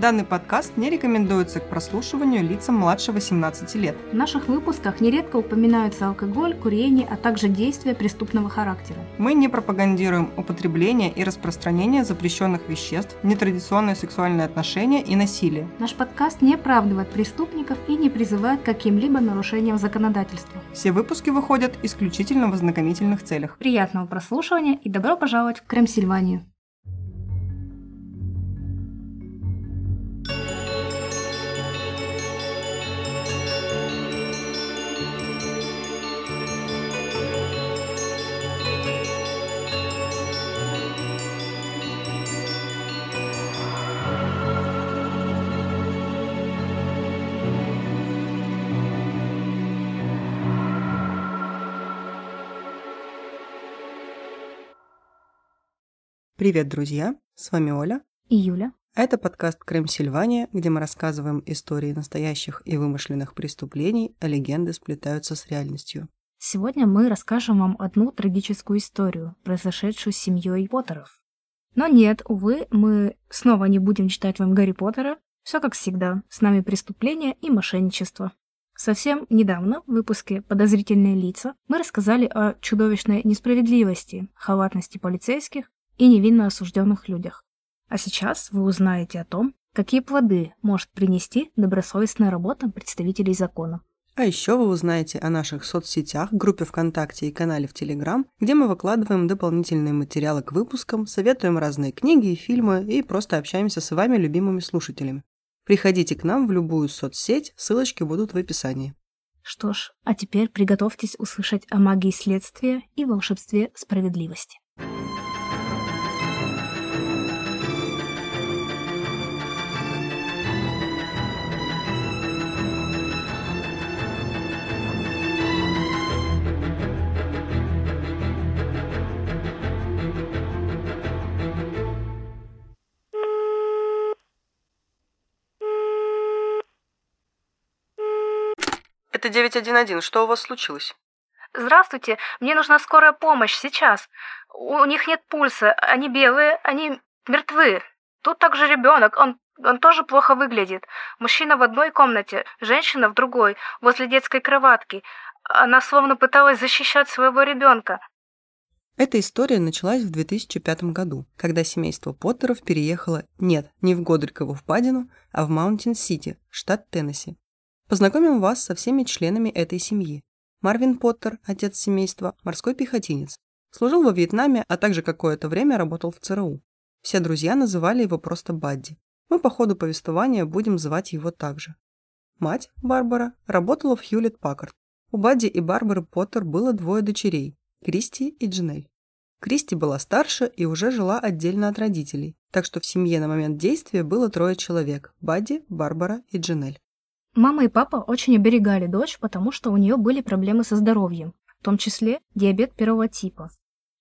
Данный подкаст не рекомендуется к прослушиванию лицам младше 18 лет. В наших выпусках нередко упоминаются алкоголь, курение, а также действия преступного характера. Мы не пропагандируем употребление и распространение запрещенных веществ, нетрадиционные сексуальные отношения и насилие. Наш подкаст не оправдывает преступников и не призывает к каким-либо нарушениям законодательства. Все выпуски выходят исключительно в ознакомительных целях. Приятного прослушивания и добро пожаловать в Крем-Сильванию. Привет, друзья! С вами Оля. И Юля. Это подкаст «Крем Сильвания», где мы рассказываем истории настоящих и вымышленных преступлений, а легенды сплетаются с реальностью. Сегодня мы расскажем вам одну трагическую историю, произошедшую с семьей Поттеров. Но нет, увы, мы снова не будем читать вам Гарри Поттера. Все как всегда, с нами преступление и мошенничество. Совсем недавно в выпуске «Подозрительные лица» мы рассказали о чудовищной несправедливости, халатности полицейских и невинно осужденных людях. А сейчас вы узнаете о том, какие плоды может принести добросовестная работа представителей закона. А еще вы узнаете о наших соцсетях, группе ВКонтакте и канале в Телеграм, где мы выкладываем дополнительные материалы к выпускам, советуем разные книги и фильмы и просто общаемся с вами, любимыми слушателями. Приходите к нам в любую соцсеть, ссылочки будут в описании. Что ж, а теперь приготовьтесь услышать о магии следствия и волшебстве справедливости. Это 911. Что у вас случилось? Здравствуйте, мне нужна скорая помощь сейчас. У них нет пульса, они белые, они мертвы. Тут также ребенок, он, он тоже плохо выглядит. Мужчина в одной комнате, женщина в другой, возле детской кроватки. Она словно пыталась защищать своего ребенка. Эта история началась в 2005 году, когда семейство Поттеров переехало, нет, не в Годрикову впадину, а в Маунтин-Сити, штат Теннесси. Познакомим вас со всеми членами этой семьи. Марвин Поттер, отец семейства, морской пехотинец. Служил во Вьетнаме, а также какое-то время работал в ЦРУ. Все друзья называли его просто Бадди. Мы по ходу повествования будем звать его также. Мать, Барбара, работала в Хьюлетт Паккард. У Бадди и Барбары Поттер было двое дочерей – Кристи и Джинель. Кристи была старше и уже жила отдельно от родителей, так что в семье на момент действия было трое человек – Бадди, Барбара и Джинель. Мама и папа очень оберегали дочь, потому что у нее были проблемы со здоровьем, в том числе диабет первого типа.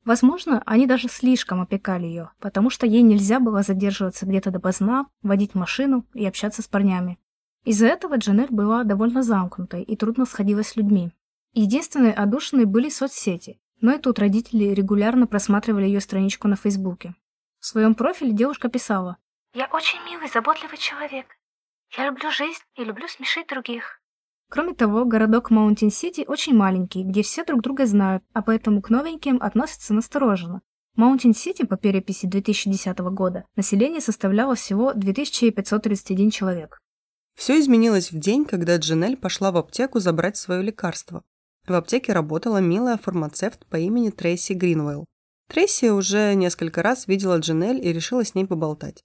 Возможно, они даже слишком опекали ее, потому что ей нельзя было задерживаться где-то допоздна, водить машину и общаться с парнями. Из-за этого Джанель была довольно замкнутой и трудно сходилась с людьми. Единственной одушиной были соцсети, но и тут родители регулярно просматривали ее страничку на Фейсбуке. В своем профиле девушка писала «Я очень милый, заботливый человек. Я люблю жизнь и люблю смешить других». Кроме того, городок Маунтин-Сити очень маленький, где все друг друга знают, а поэтому к новеньким относятся настороженно. Маунтин-Сити по переписи 2010 года население составляло всего 2531 человек. Все изменилось в день, когда Джинель пошла в аптеку забрать свое лекарство. В аптеке работала милая фармацевт по имени Трейси Гринвелл. Трейси уже несколько раз видела Джинель и решила с ней поболтать.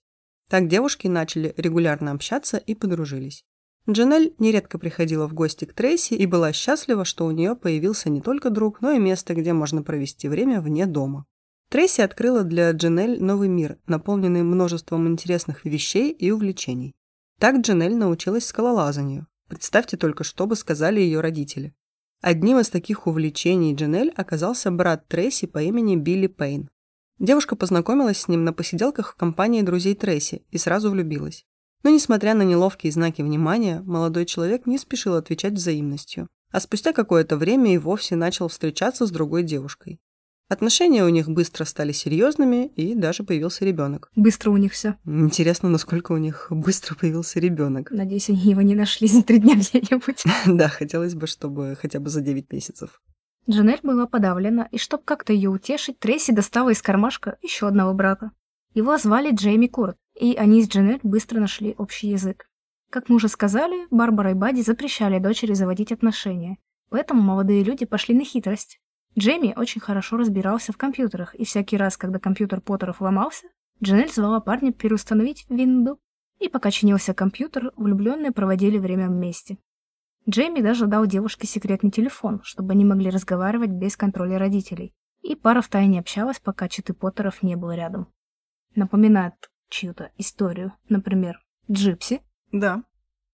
Так девушки начали регулярно общаться и подружились. Джанель нередко приходила в гости к Трейси и была счастлива, что у нее появился не только друг, но и место, где можно провести время вне дома. Трейси открыла для Джанель новый мир, наполненный множеством интересных вещей и увлечений. Так Джанель научилась скалолазанию. Представьте только, что бы сказали ее родители. Одним из таких увлечений Джанель оказался брат Трейси по имени Билли Пейн. Девушка познакомилась с ним на посиделках в компании друзей Трейси и сразу влюбилась. Но, несмотря на неловкие знаки внимания, молодой человек не спешил отвечать взаимностью, а спустя какое-то время и вовсе начал встречаться с другой девушкой. Отношения у них быстро стали серьезными, и даже появился ребенок. Быстро у них все. Интересно, насколько у них быстро появился ребенок. Надеюсь, они его не нашли за три дня где-нибудь. Да, хотелось бы, чтобы хотя бы за 9 месяцев. Джанель была подавлена, и чтобы как-то ее утешить, Трейси достала из кармашка еще одного брата. Его звали Джейми Курт, и они с Джанель быстро нашли общий язык. Как мы уже сказали, Барбара и Бадди запрещали дочери заводить отношения, поэтому молодые люди пошли на хитрость. Джейми очень хорошо разбирался в компьютерах, и всякий раз, когда компьютер Поттеров ломался, Джанель звала парня переустановить винду. И пока чинился компьютер, влюбленные проводили время вместе. Джейми даже дал девушке секретный телефон, чтобы они могли разговаривать без контроля родителей. И пара втайне общалась, пока читы Поттеров не было рядом. Напоминает чью-то историю, например, Джипси. Да.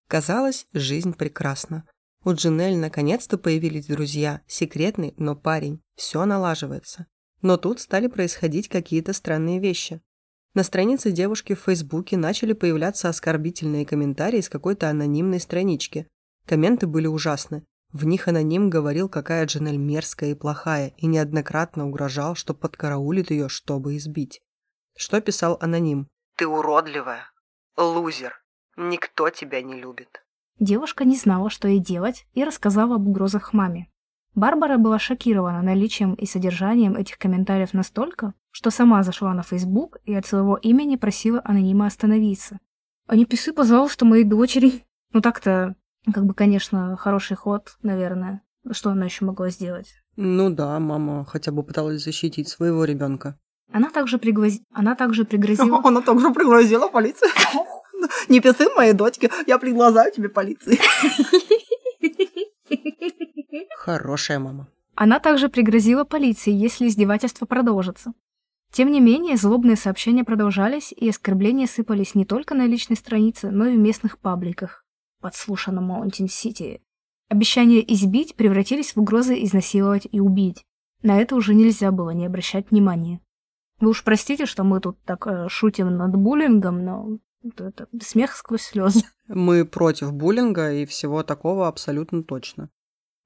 Казалось, жизнь прекрасна. У Джинель наконец-то появились друзья, секретный, но парень. Все налаживается. Но тут стали происходить какие-то странные вещи. На странице девушки в Фейсбуке начали появляться оскорбительные комментарии с какой-то анонимной странички, Комменты были ужасны. В них аноним говорил, какая Джанель мерзкая и плохая, и неоднократно угрожал, что подкараулит ее, чтобы избить. Что писал аноним? «Ты уродливая. Лузер. Никто тебя не любит». Девушка не знала, что ей делать, и рассказала об угрозах маме. Барбара была шокирована наличием и содержанием этих комментариев настолько, что сама зашла на Фейсбук и от своего имени просила анонима остановиться. «А не пиши, пожалуйста, моей дочери». Ну так-то как бы, конечно, хороший ход, наверное. Что она еще могла сделать? Ну да, мама хотя бы пыталась защитить своего ребенка. Она также, пригроз... она также пригрозила... Она также пригрозила полиции. Не писы моей дочке, я приглашаю тебе полиции. Хорошая мама. Она также пригрозила полиции, если издевательство продолжится. Тем не менее, злобные сообщения продолжались, и оскорбления сыпались не только на личной странице, но и в местных пабликах подслушанном Маунтин-Сити. Обещания избить превратились в угрозы изнасиловать и убить. На это уже нельзя было не обращать внимания. Вы уж простите, что мы тут так э, шутим над буллингом, но это, смех сквозь слезы. Мы против буллинга и всего такого абсолютно точно.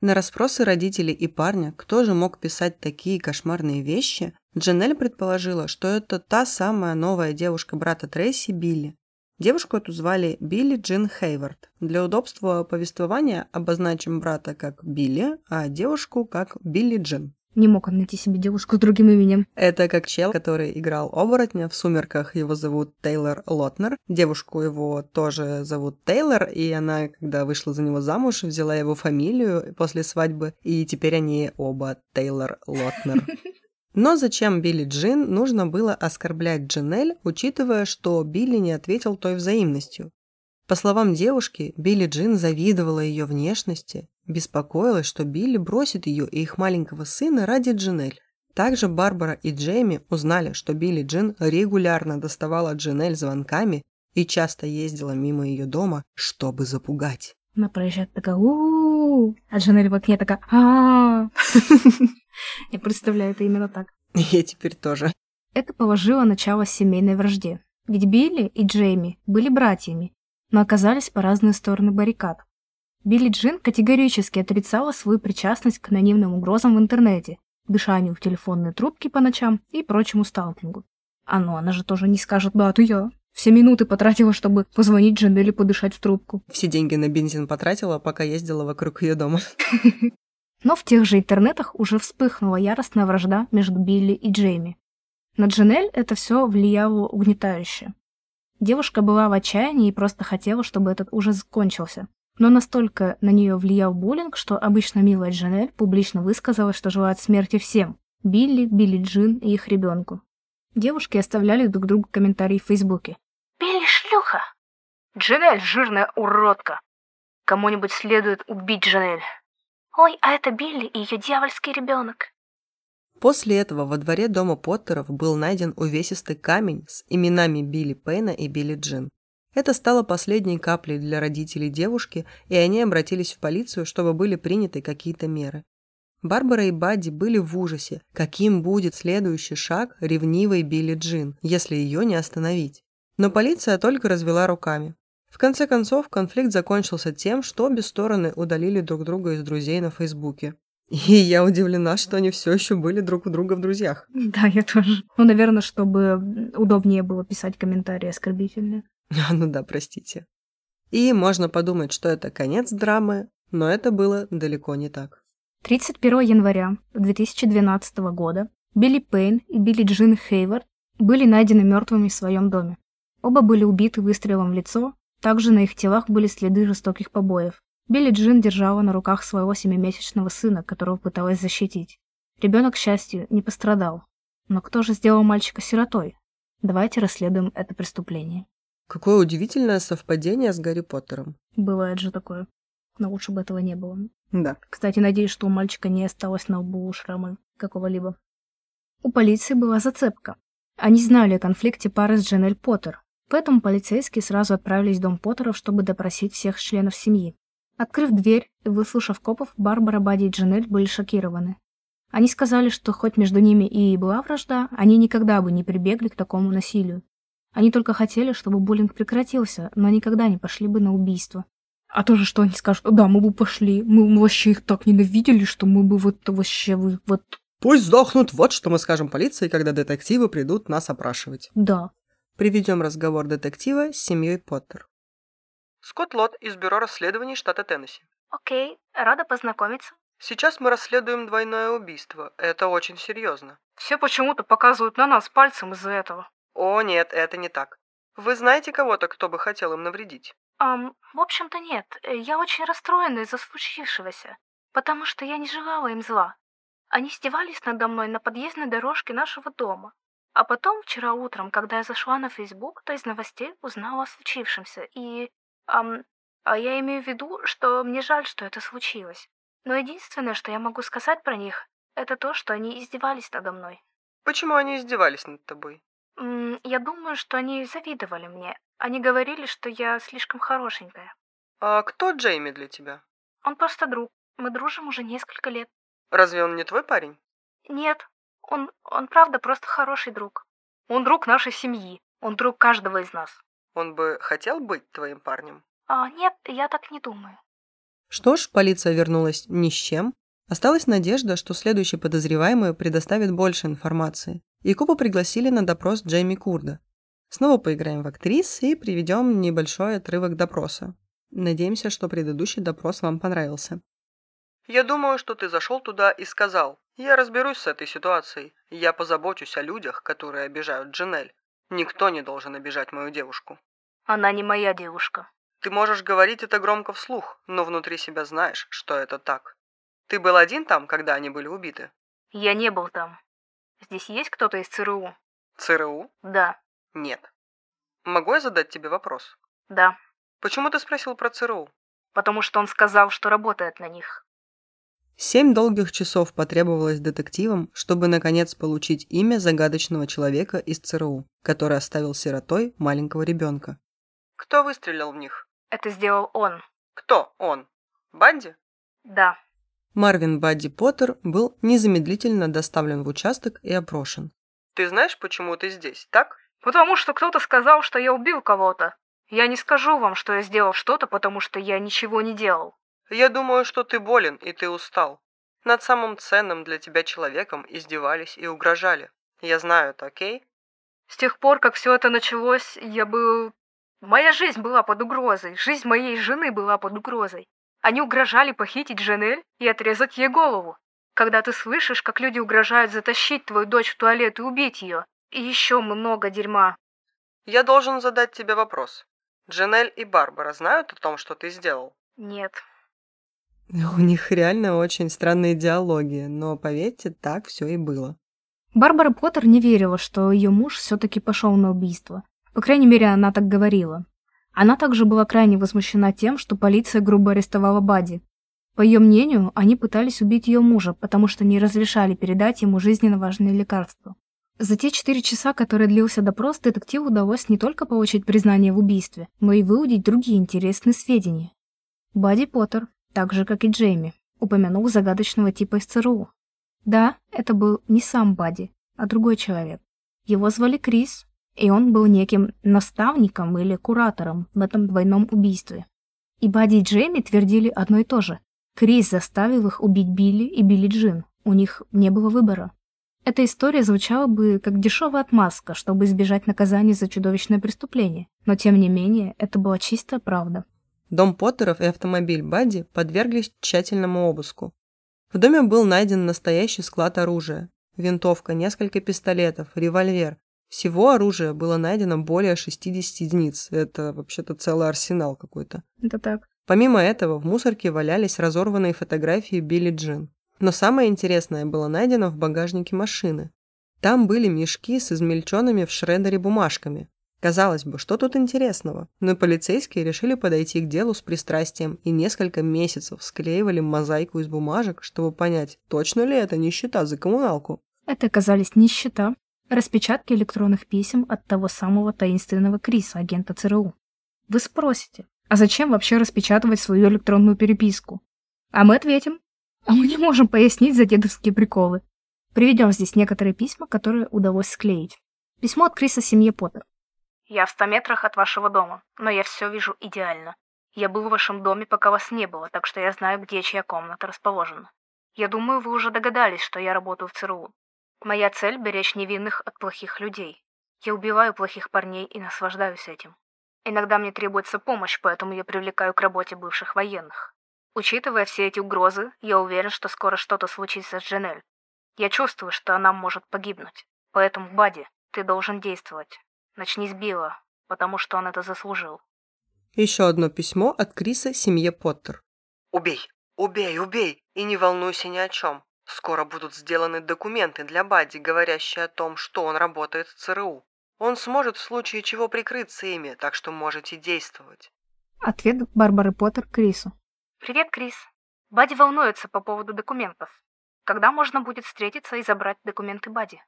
На расспросы родителей и парня, кто же мог писать такие кошмарные вещи, Джанель предположила, что это та самая новая девушка брата Трейси Билли, Девушку эту звали Билли Джин Хейвард. Для удобства повествования обозначим брата как Билли, а девушку как Билли Джин. Не мог он найти себе девушку с другим именем. Это как чел, который играл оборотня в «Сумерках». Его зовут Тейлор Лотнер. Девушку его тоже зовут Тейлор, и она, когда вышла за него замуж, взяла его фамилию после свадьбы, и теперь они оба Тейлор Лотнер. Но зачем Билли Джин нужно было оскорблять Джинель, учитывая, что Билли не ответил той взаимностью? По словам девушки, Билли Джин завидовала ее внешности, беспокоилась, что Билли бросит ее и их маленького сына ради Джинель. Также Барбара и Джейми узнали, что Билли Джин регулярно доставала Джинель звонками и часто ездила мимо ее дома, чтобы запугать. Она проезжает такая у а Джанель в окне такая а Я представляю это именно так. Я теперь тоже. Это положило начало семейной вражде. Ведь Билли и Джейми были братьями, но оказались по разные стороны баррикад. Билли Джин категорически отрицала свою причастность к анонимным угрозам в интернете, дышанию в телефонные трубки по ночам и прочему сталкингу. А ну, она же тоже не скажет «да, это я». Все минуты потратила, чтобы позвонить Джанеле подышать в трубку. Все деньги на бензин потратила, пока ездила вокруг ее дома. Но в тех же интернетах уже вспыхнула яростная вражда между Билли и Джейми. На Джанель это все влияло угнетающе. Девушка была в отчаянии и просто хотела, чтобы этот ужас закончился. Но настолько на нее влиял буллинг, что обычно милая Джанель публично высказалась, что желает смерти всем – Билли, Билли Джин и их ребенку. Девушки оставляли друг другу комментарии в Фейсбуке. Билли шлюха. Джанель жирная уродка. Кому-нибудь следует убить Джанель. Ой, а это Билли и ее дьявольский ребенок. После этого во дворе дома Поттеров был найден увесистый камень с именами Билли Пейна и Билли Джин. Это стало последней каплей для родителей девушки, и они обратились в полицию, чтобы были приняты какие-то меры. Барбара и Бадди были в ужасе, каким будет следующий шаг ревнивой Билли Джин, если ее не остановить. Но полиция только развела руками. В конце концов, конфликт закончился тем, что обе стороны удалили друг друга из друзей на Фейсбуке. И я удивлена, что они все еще были друг у друга в друзьях. Да, я тоже. Ну, наверное, чтобы удобнее было писать комментарии оскорбительные. А, ну да, простите. И можно подумать, что это конец драмы, но это было далеко не так. 31 января 2012 года Билли Пейн и Билли Джин Хейвард были найдены мертвыми в своем доме. Оба были убиты выстрелом в лицо, также на их телах были следы жестоких побоев. Билли Джин держала на руках своего семимесячного сына, которого пыталась защитить. Ребенок, к счастью, не пострадал. Но кто же сделал мальчика сиротой? Давайте расследуем это преступление. Какое удивительное совпадение с Гарри Поттером. Бывает же такое. Но лучше бы этого не было. Да. Кстати, надеюсь, что у мальчика не осталось на лбу шрама какого-либо. У полиции была зацепка. Они знали о конфликте пары с Дженель Поттер, поэтому полицейские сразу отправились в дом Поттеров, чтобы допросить всех членов семьи. Открыв дверь и выслушав копов, Барбара, Бадди и Джанель были шокированы. Они сказали, что хоть между ними и была вражда, они никогда бы не прибегли к такому насилию. Они только хотели, чтобы буллинг прекратился, но никогда не пошли бы на убийство. А то же, что они скажут, да, мы бы пошли, мы вообще их так ненавидели, что мы бы вот вообще вот... Пусть сдохнут, вот что мы скажем полиции, когда детективы придут нас опрашивать. Да. Приведем разговор детектива с семьей Поттер. Скотт Лот из Бюро расследований штата Теннесси. Окей, рада познакомиться. Сейчас мы расследуем двойное убийство. Это очень серьезно. Все почему-то показывают на нас пальцем из-за этого. О, нет, это не так. Вы знаете кого-то, кто бы хотел им навредить? Um, в общем-то нет. Я очень расстроена из-за случившегося, потому что я не желала им зла. Они издевались надо мной на подъездной дорожке нашего дома. А потом, вчера утром, когда я зашла на Facebook, то из новостей узнала о случившемся. И Ам, а я имею в виду, что мне жаль, что это случилось. Но единственное, что я могу сказать про них, это то, что они издевались надо мной. Почему они издевались над тобой? М я думаю, что они завидовали мне. Они говорили, что я слишком хорошенькая. А кто Джейми для тебя? Он просто друг. Мы дружим уже несколько лет. Разве он не твой парень? Нет. Он, он правда просто хороший друг. Он друг нашей семьи. Он друг каждого из нас. Он бы хотел быть твоим парнем? А, нет, я так не думаю. Что ж, полиция вернулась ни с чем. Осталась надежда, что следующий подозреваемый предоставит больше информации. И Купу пригласили на допрос Джейми Курда. Снова поиграем в актрис и приведем небольшой отрывок допроса. Надеемся, что предыдущий допрос вам понравился. Я думаю, что ты зашел туда и сказал, я разберусь с этой ситуацией, я позабочусь о людях, которые обижают Джинель. Никто не должен обижать мою девушку. Она не моя девушка. Ты можешь говорить это громко вслух, но внутри себя знаешь, что это так. Ты был один там, когда они были убиты? Я не был там. Здесь есть кто-то из ЦРУ? ЦРУ? Да. Нет. Могу я задать тебе вопрос? Да. Почему ты спросил про ЦРУ? Потому что он сказал, что работает на них. Семь долгих часов потребовалось детективам, чтобы наконец получить имя загадочного человека из ЦРУ, который оставил сиротой маленького ребенка. Кто выстрелил в них? Это сделал он. Кто он? Банди? Да. Марвин Бадди Поттер был незамедлительно доставлен в участок и опрошен. Ты знаешь, почему ты здесь, так? Потому что кто-то сказал, что я убил кого-то. Я не скажу вам, что я сделал что-то, потому что я ничего не делал. Я думаю, что ты болен и ты устал. Над самым ценным для тебя человеком издевались и угрожали. Я знаю это, окей? С тех пор, как все это началось, я был... Моя жизнь была под угрозой, жизнь моей жены была под угрозой. Они угрожали похитить Жанель и отрезать ей голову. Когда ты слышишь, как люди угрожают затащить твою дочь в туалет и убить ее, и еще много дерьма. Я должен задать тебе вопрос. Джанель и Барбара знают о том, что ты сделал? Нет. У них реально очень странные диалоги, но поверьте, так все и было. Барбара Поттер не верила, что ее муж все-таки пошел на убийство. По крайней мере, она так говорила. Она также была крайне возмущена тем, что полиция грубо арестовала Бади. По ее мнению, они пытались убить ее мужа, потому что не разрешали передать ему жизненно важные лекарства. За те четыре часа, которые длился допрос, детективу удалось не только получить признание в убийстве, но и выудить другие интересные сведения. Бади Поттер, так же, как и Джейми, упомянул загадочного типа из ЦРУ. Да, это был не сам Бади, а другой человек. Его звали Крис, и он был неким наставником или куратором в этом двойном убийстве. И Бади и Джейми твердили одно и то же. Крис заставил их убить Билли и Билли Джин. У них не было выбора. Эта история звучала бы как дешевая отмазка, чтобы избежать наказания за чудовищное преступление, но тем не менее это была чистая правда. Дом Поттеров и автомобиль Бадди подверглись тщательному обыску. В доме был найден настоящий склад оружия. Винтовка, несколько пистолетов, револьвер. Всего оружия было найдено более 60 единиц. Это вообще-то целый арсенал какой-то. Это так. Помимо этого, в мусорке валялись разорванные фотографии Билли Джин. Но самое интересное было найдено в багажнике машины. Там были мешки с измельченными в шредере бумажками. Казалось бы, что тут интересного? Но полицейские решили подойти к делу с пристрастием и несколько месяцев склеивали мозаику из бумажек, чтобы понять, точно ли это не счета за коммуналку. Это оказались не счета, распечатки электронных писем от того самого таинственного Криса, агента ЦРУ. Вы спросите, а зачем вообще распечатывать свою электронную переписку? А мы ответим, а мы не можем пояснить за дедовские приколы. Приведем здесь некоторые письма, которые удалось склеить. Письмо от Криса семье Поттер. Я в ста метрах от вашего дома, но я все вижу идеально. Я был в вашем доме, пока вас не было, так что я знаю, где чья комната расположена. Я думаю, вы уже догадались, что я работаю в ЦРУ. Моя цель – беречь невинных от плохих людей. Я убиваю плохих парней и наслаждаюсь этим. Иногда мне требуется помощь, поэтому я привлекаю к работе бывших военных. Учитывая все эти угрозы, я уверен, что скоро что-то случится с Дженель. Я чувствую, что она может погибнуть. Поэтому, Бади, ты должен действовать. Начни с Билла, потому что он это заслужил. Еще одно письмо от Криса семье Поттер. Убей, убей, убей, и не волнуйся ни о чем. Скоро будут сделаны документы для Бадди, говорящие о том, что он работает в ЦРУ. Он сможет в случае чего прикрыться ими, так что можете действовать. Ответ Барбары Поттер Крису. Привет, Крис. Бадди волнуется по поводу документов. Когда можно будет встретиться и забрать документы Бадди?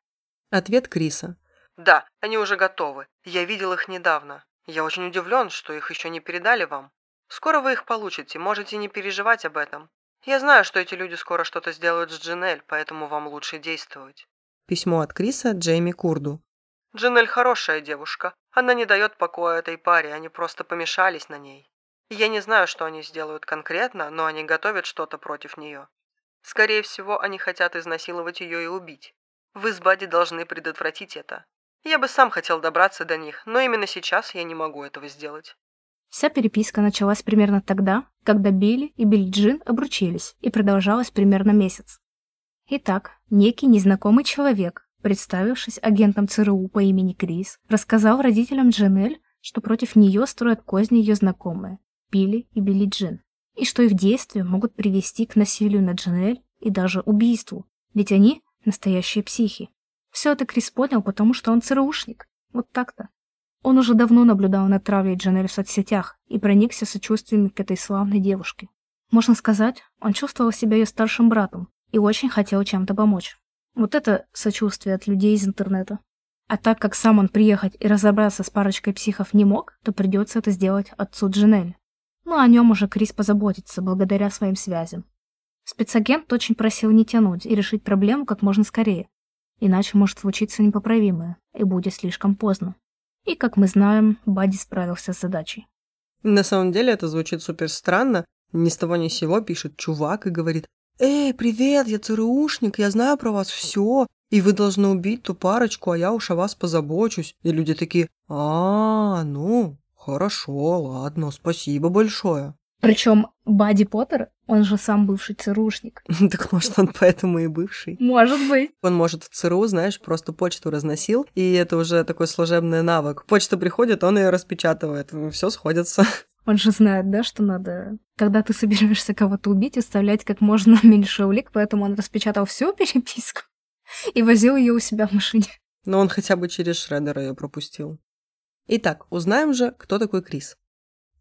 Ответ Криса. Да, они уже готовы. Я видел их недавно. Я очень удивлен, что их еще не передали вам. Скоро вы их получите, можете не переживать об этом. Я знаю, что эти люди скоро что-то сделают с Джинель, поэтому вам лучше действовать. Письмо от Криса Джейми Курду. Джинель хорошая девушка. Она не дает покоя этой паре, они просто помешались на ней. Я не знаю, что они сделают конкретно, но они готовят что-то против нее. Скорее всего, они хотят изнасиловать ее и убить. Вы с Бадди должны предотвратить это. Я бы сам хотел добраться до них, но именно сейчас я не могу этого сделать. Вся переписка началась примерно тогда, когда Билли и Билли Джин обручились, и продолжалась примерно месяц. Итак, некий незнакомый человек, представившись агентом ЦРУ по имени Крис, рассказал родителям Джанель, что против нее строят козни ее знакомые, Билли и Билли Джин, и что их действия могут привести к насилию над Джанель и даже убийству, ведь они настоящие психи. Все это Крис понял, потому что он ЦРУшник. Вот так-то. Он уже давно наблюдал над травлей Джанель в соцсетях и проникся сочувствием к этой славной девушке. Можно сказать, он чувствовал себя ее старшим братом и очень хотел чем-то помочь. Вот это сочувствие от людей из интернета. А так как сам он приехать и разобраться с парочкой психов не мог, то придется это сделать отцу Джанель. Но о нем уже Крис позаботится, благодаря своим связям. Спецагент очень просил не тянуть и решить проблему как можно скорее. Иначе может случиться непоправимое, и будет слишком поздно. И, как мы знаем, Бадди справился с задачей. На самом деле это звучит супер странно. Ни с того ни с сего пишет чувак и говорит «Эй, привет, я ЦРУшник, я знаю про вас все, и вы должны убить ту парочку, а я уж о вас позабочусь». И люди такие «А, ну, хорошо, ладно, спасибо большое». Причем Бадди Поттер, он же сам бывший ЦРУшник. Так может, он поэтому и бывший. Может быть. Он, может, в ЦРУ, знаешь, просто почту разносил, и это уже такой служебный навык. Почта приходит, он ее распечатывает, все сходится. Он же знает, да, что надо, когда ты собираешься кого-то убить, оставлять как можно меньше улик, поэтому он распечатал всю переписку и возил ее у себя в машине. Но он хотя бы через Шредера ее пропустил. Итак, узнаем же, кто такой Крис.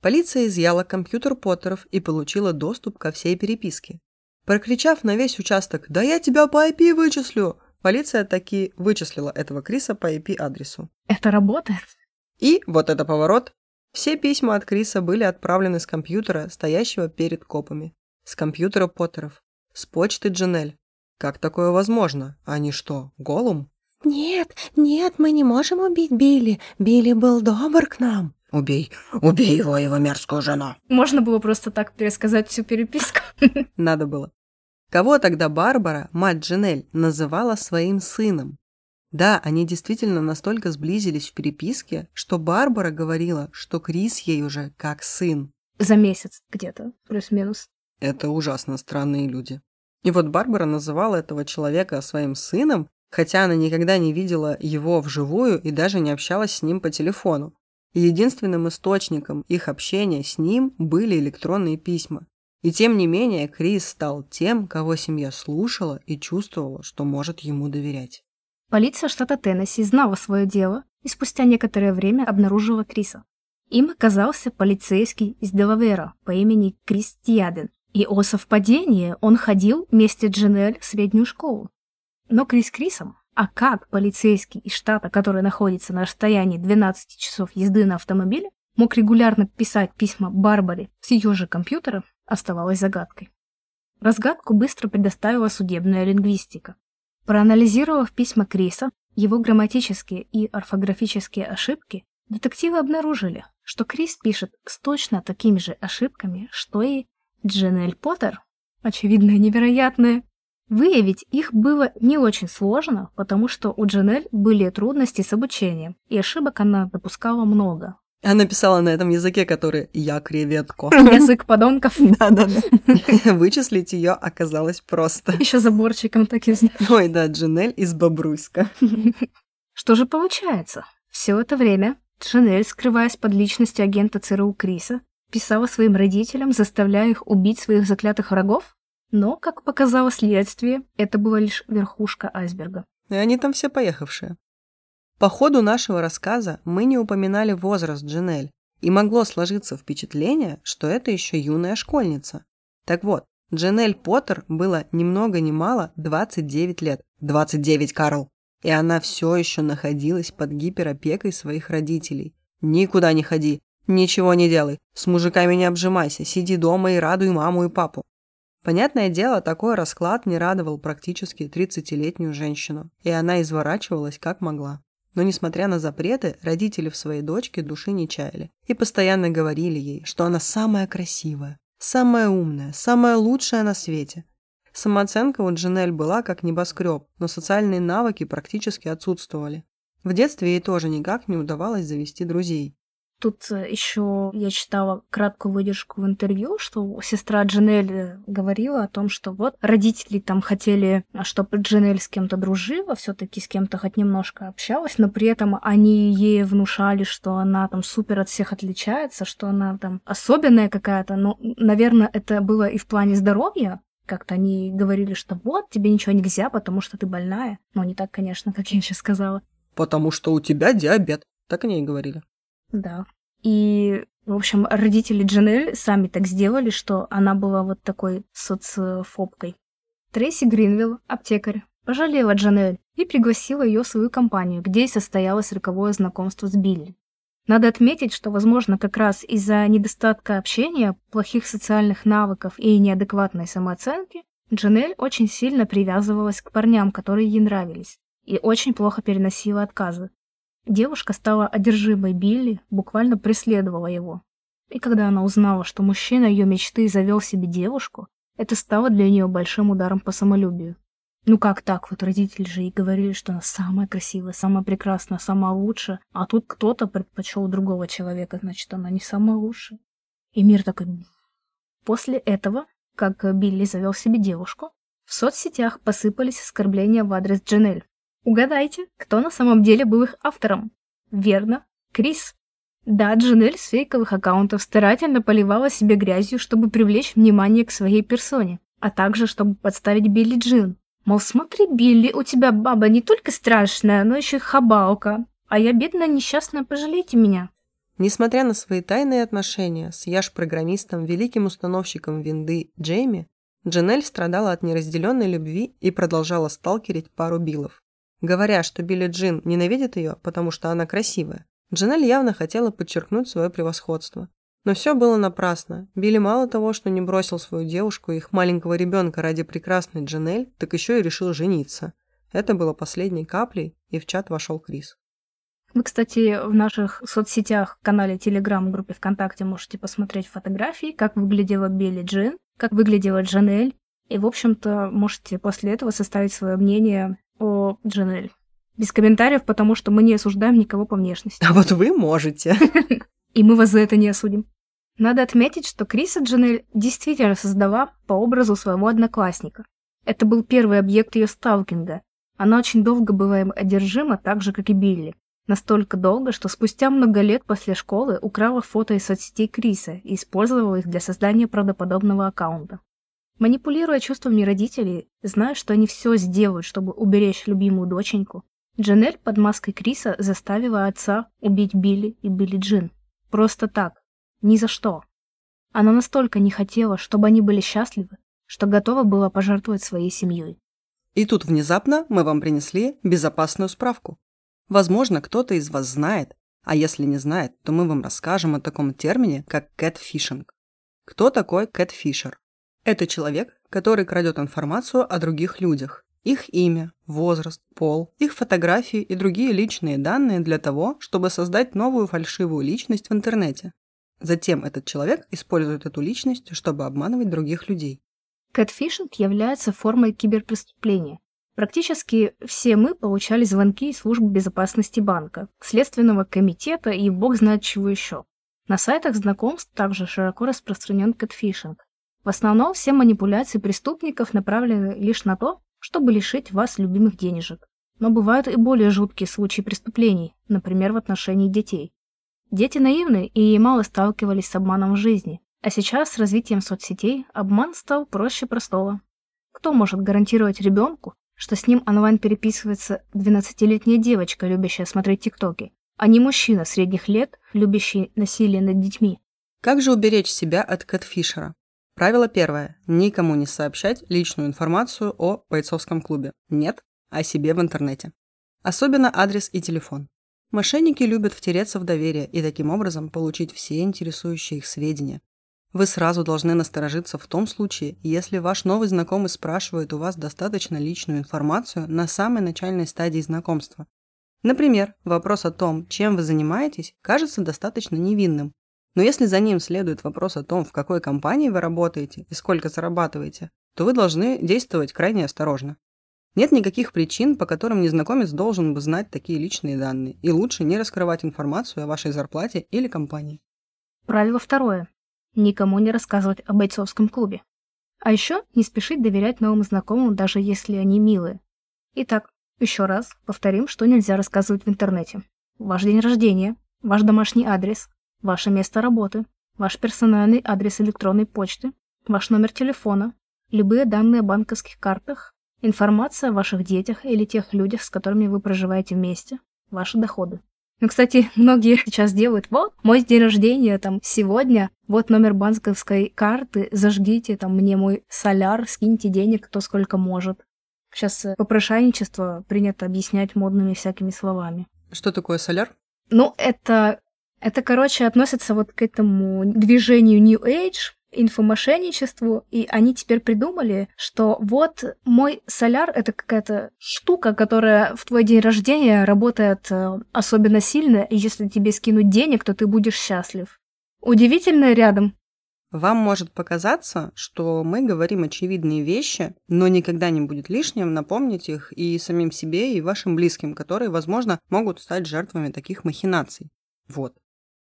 Полиция изъяла компьютер Поттеров и получила доступ ко всей переписке. Прокричав на весь участок «Да я тебя по IP вычислю!», полиция таки вычислила этого Криса по IP-адресу. Это работает? И, вот это поворот, все письма от Криса были отправлены с компьютера, стоящего перед копами. С компьютера Поттеров. С почты Джанель. Как такое возможно? Они что, голум? «Нет, нет, мы не можем убить Билли. Билли был добр к нам», Убей, убей его, его мерзкую жену. Можно было просто так пересказать всю переписку. Надо было. Кого тогда Барбара, мать Джанель, называла своим сыном? Да, они действительно настолько сблизились в переписке, что Барбара говорила, что Крис ей уже как сын. За месяц где-то, плюс-минус. Это ужасно странные люди. И вот Барбара называла этого человека своим сыном, хотя она никогда не видела его вживую и даже не общалась с ним по телефону. Единственным источником их общения с ним были электронные письма. И тем не менее Крис стал тем, кого семья слушала и чувствовала, что может ему доверять. Полиция штата Теннесси знала свое дело и спустя некоторое время обнаружила Криса. Им оказался полицейский из Делавера по имени Крис Тиаден. И о совпадении он ходил вместе с Джанель в среднюю школу. Но Крис Крисом, а как полицейский из штата, который находится на расстоянии 12 часов езды на автомобиле, мог регулярно писать письма Барбаре с ее же компьютера, оставалось загадкой. Разгадку быстро предоставила судебная лингвистика. Проанализировав письма Криса, его грамматические и орфографические ошибки, детективы обнаружили, что Крис пишет с точно такими же ошибками, что и Дженель Поттер. Очевидно, невероятное. Выявить их было не очень сложно, потому что у Дженель были трудности с обучением, и ошибок она допускала много. Она писала на этом языке, который «я креветко». Язык подонков. Да-да-да. Вычислить ее оказалось просто. Еще заборчиком так и знаю. Ой, да, Джанель из Бобруйска. Что же получается? Все это время Джанель, скрываясь под личностью агента ЦРУ Криса, писала своим родителям, заставляя их убить своих заклятых врагов? Но, как показало следствие, это была лишь верхушка айсберга. И они там все поехавшие. По ходу нашего рассказа мы не упоминали возраст Джинель, и могло сложиться впечатление, что это еще юная школьница. Так вот, Джинель Поттер было ни много ни мало 29 лет. 29, Карл! И она все еще находилась под гиперопекой своих родителей. Никуда не ходи, ничего не делай, с мужиками не обжимайся, сиди дома и радуй маму и папу. Понятное дело, такой расклад не радовал практически 30-летнюю женщину, и она изворачивалась как могла. Но, несмотря на запреты, родители в своей дочке души не чаяли и постоянно говорили ей, что она самая красивая, самая умная, самая лучшая на свете. Самооценка у Джанель была как небоскреб, но социальные навыки практически отсутствовали. В детстве ей тоже никак не удавалось завести друзей. Тут э, еще я читала краткую выдержку в интервью, что сестра Джанель э, говорила о том, что вот родители там хотели, а, чтобы Джанель с кем-то дружила, все-таки с кем-то хоть немножко общалась, но при этом они ей внушали, что она там супер от всех отличается, что она там особенная какая-то. Но, наверное, это было и в плане здоровья, как-то они говорили, что вот, тебе ничего нельзя, потому что ты больная. Но не так, конечно, как я сейчас сказала. Потому что у тебя диабет. Так они и говорили. Да. И, в общем, родители Джанель сами так сделали, что она была вот такой соцфобкой. Трейси Гринвилл, аптекарь, пожалела Джанель и пригласила ее в свою компанию, где и состоялось роковое знакомство с Билли. Надо отметить, что, возможно, как раз из-за недостатка общения, плохих социальных навыков и неадекватной самооценки, Джанель очень сильно привязывалась к парням, которые ей нравились, и очень плохо переносила отказы. Девушка стала одержимой Билли, буквально преследовала его. И когда она узнала, что мужчина ее мечты завел себе девушку, это стало для нее большим ударом по самолюбию. Ну как так? Вот родители же и говорили, что она самая красивая, самая прекрасная, самая лучшая, а тут кто-то предпочел другого человека, значит, она не самая лучшая. И мир такой... После этого, как Билли завел себе девушку, в соцсетях посыпались оскорбления в адрес Джанель. Угадайте, кто на самом деле был их автором? Верно, Крис. Да, Джанель с фейковых аккаунтов старательно поливала себе грязью, чтобы привлечь внимание к своей персоне, а также чтобы подставить Билли Джин. Мол, смотри, Билли, у тебя баба не только страшная, но еще и хабалка, а я бедная несчастная, пожалейте меня. Несмотря на свои тайные отношения с Яш-программистом, великим установщиком винды Джейми, Джанель страдала от неразделенной любви и продолжала сталкерить пару Биллов. Говоря, что Билли Джин ненавидит ее, потому что она красивая, Джанель явно хотела подчеркнуть свое превосходство. Но все было напрасно. Билли мало того, что не бросил свою девушку и их маленького ребенка ради прекрасной Джанель, так еще и решил жениться. Это было последней каплей, и в чат вошел Крис. Вы, кстати, в наших соцсетях, канале Телеграм, группе ВКонтакте можете посмотреть фотографии, как выглядела Билли Джин, как выглядела Джанель. И, в общем-то, можете после этого составить свое мнение о Джанель. Без комментариев, потому что мы не осуждаем никого по внешности. А вот вы можете. И мы вас за это не осудим. Надо отметить, что Криса Джанель действительно создала по образу своего одноклассника. Это был первый объект ее сталкинга. Она очень долго была им одержима, так же, как и Билли. Настолько долго, что спустя много лет после школы украла фото из соцсетей Криса и использовала их для создания правдоподобного аккаунта. Манипулируя чувствами родителей, зная, что они все сделают, чтобы уберечь любимую доченьку, Джанель под маской Криса заставила отца убить Билли и Билли Джин. Просто так. Ни за что. Она настолько не хотела, чтобы они были счастливы, что готова была пожертвовать своей семьей. И тут внезапно мы вам принесли безопасную справку. Возможно, кто-то из вас знает, а если не знает, то мы вам расскажем о таком термине, как кэтфишинг. Кто такой кэтфишер? Это человек, который крадет информацию о других людях, их имя, возраст, пол, их фотографии и другие личные данные для того, чтобы создать новую фальшивую личность в интернете. Затем этот человек использует эту личность, чтобы обманывать других людей. Кэтфишинг является формой киберпреступления. Практически все мы получали звонки из службы безопасности банка, следственного комитета и бог знает чего еще. На сайтах знакомств также широко распространен кэтфишинг. В основном все манипуляции преступников направлены лишь на то, чтобы лишить вас любимых денежек. Но бывают и более жуткие случаи преступлений, например, в отношении детей. Дети наивны и мало сталкивались с обманом в жизни, а сейчас с развитием соцсетей обман стал проще простого. Кто может гарантировать ребенку, что с ним онлайн переписывается 12-летняя девочка, любящая смотреть тиктоки, а не мужчина средних лет, любящий насилие над детьми? Как же уберечь себя от кэтфишера? Правило первое. Никому не сообщать личную информацию о бойцовском клубе. Нет, о себе в интернете. Особенно адрес и телефон. Мошенники любят втереться в доверие и таким образом получить все интересующие их сведения. Вы сразу должны насторожиться в том случае, если ваш новый знакомый спрашивает у вас достаточно личную информацию на самой начальной стадии знакомства. Например, вопрос о том, чем вы занимаетесь, кажется достаточно невинным, но если за ним следует вопрос о том, в какой компании вы работаете и сколько зарабатываете, то вы должны действовать крайне осторожно. Нет никаких причин, по которым незнакомец должен бы знать такие личные данные, и лучше не раскрывать информацию о вашей зарплате или компании. Правило второе. Никому не рассказывать о бойцовском клубе. А еще не спешить доверять новым знакомым, даже если они милые. Итак, еще раз повторим, что нельзя рассказывать в интернете. Ваш день рождения, ваш домашний адрес, ваше место работы, ваш персональный адрес электронной почты, ваш номер телефона, любые данные о банковских картах, информация о ваших детях или тех людях, с которыми вы проживаете вместе, ваши доходы. Ну, кстати, многие сейчас делают, вот, мой день рождения, там, сегодня, вот номер банковской карты, зажгите, там, мне мой соляр, скиньте денег, кто сколько может. Сейчас э, попрошайничество принято объяснять модными всякими словами. Что такое соляр? Ну, это это, короче, относится вот к этому движению New Age, инфомошенничеству, и они теперь придумали, что вот мой соляр — это какая-то штука, которая в твой день рождения работает э, особенно сильно, и если тебе скинуть денег, то ты будешь счастлив. Удивительно рядом. Вам может показаться, что мы говорим очевидные вещи, но никогда не будет лишним напомнить их и самим себе, и вашим близким, которые, возможно, могут стать жертвами таких махинаций. Вот.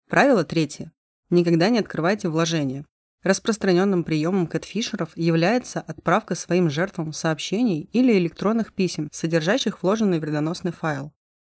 Правило третье. Никогда не открывайте вложения. Распространенным приемом кэтфишеров является отправка своим жертвам сообщений или электронных писем, содержащих вложенный вредоносный файл.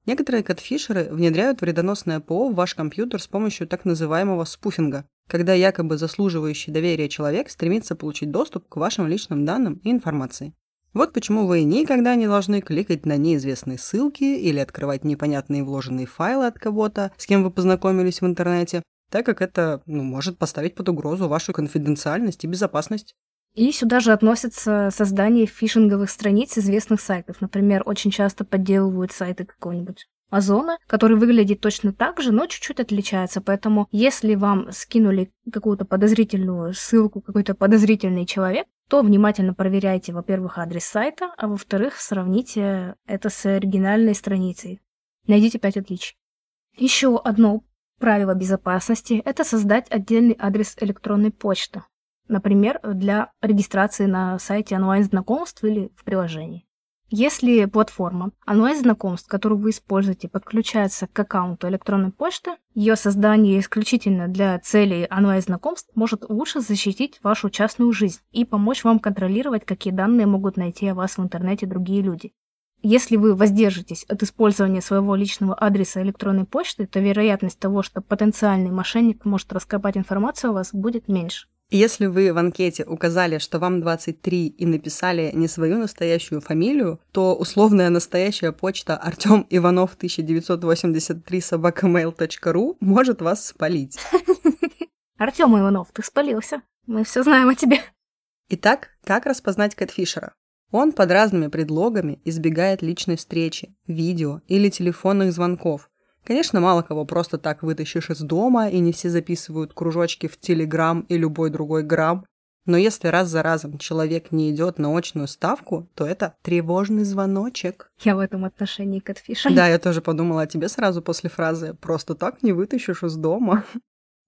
Некоторые кэтфишеры внедряют вредоносное ПО в ваш компьютер с помощью так называемого спуфинга, когда якобы заслуживающий доверия человек стремится получить доступ к вашим личным данным и информации. Вот почему вы никогда не должны кликать на неизвестные ссылки или открывать непонятные вложенные файлы от кого-то, с кем вы познакомились в интернете, так как это ну, может поставить под угрозу вашу конфиденциальность и безопасность. И сюда же относится создание фишинговых страниц известных сайтов. Например, очень часто подделывают сайты какого-нибудь Озона, который выглядит точно так же, но чуть-чуть отличается. Поэтому, если вам скинули какую-то подозрительную ссылку, какой-то подозрительный человек, то внимательно проверяйте, во-первых, адрес сайта, а во-вторых, сравните это с оригинальной страницей. Найдите 5 отличий. Еще одно правило безопасности – это создать отдельный адрес электронной почты. Например, для регистрации на сайте онлайн-знакомств или в приложении. Если платформа онлайн-знакомств, которую вы используете, подключается к аккаунту электронной почты, ее создание исключительно для целей онлайн-знакомств может лучше защитить вашу частную жизнь и помочь вам контролировать, какие данные могут найти о вас в интернете другие люди. Если вы воздержитесь от использования своего личного адреса электронной почты, то вероятность того, что потенциальный мошенник может раскопать информацию о вас, будет меньше. Если вы в анкете указали, что вам 23 и написали не свою настоящую фамилию, то условная настоящая почта Артем Иванов 1983 собакамейл.ру может вас спалить. Артем Иванов, ты спалился. Мы все знаем о тебе. Итак, как распознать Кэтфишера? Он под разными предлогами избегает личной встречи, видео или телефонных звонков, Конечно, мало кого просто так вытащишь из дома, и не все записывают кружочки в Телеграм и любой другой грамм. Но если раз за разом человек не идет на очную ставку, то это тревожный звоночек. Я в этом отношении катфишер. Да, я тоже подумала о тебе сразу после фразы «просто так не вытащишь из дома».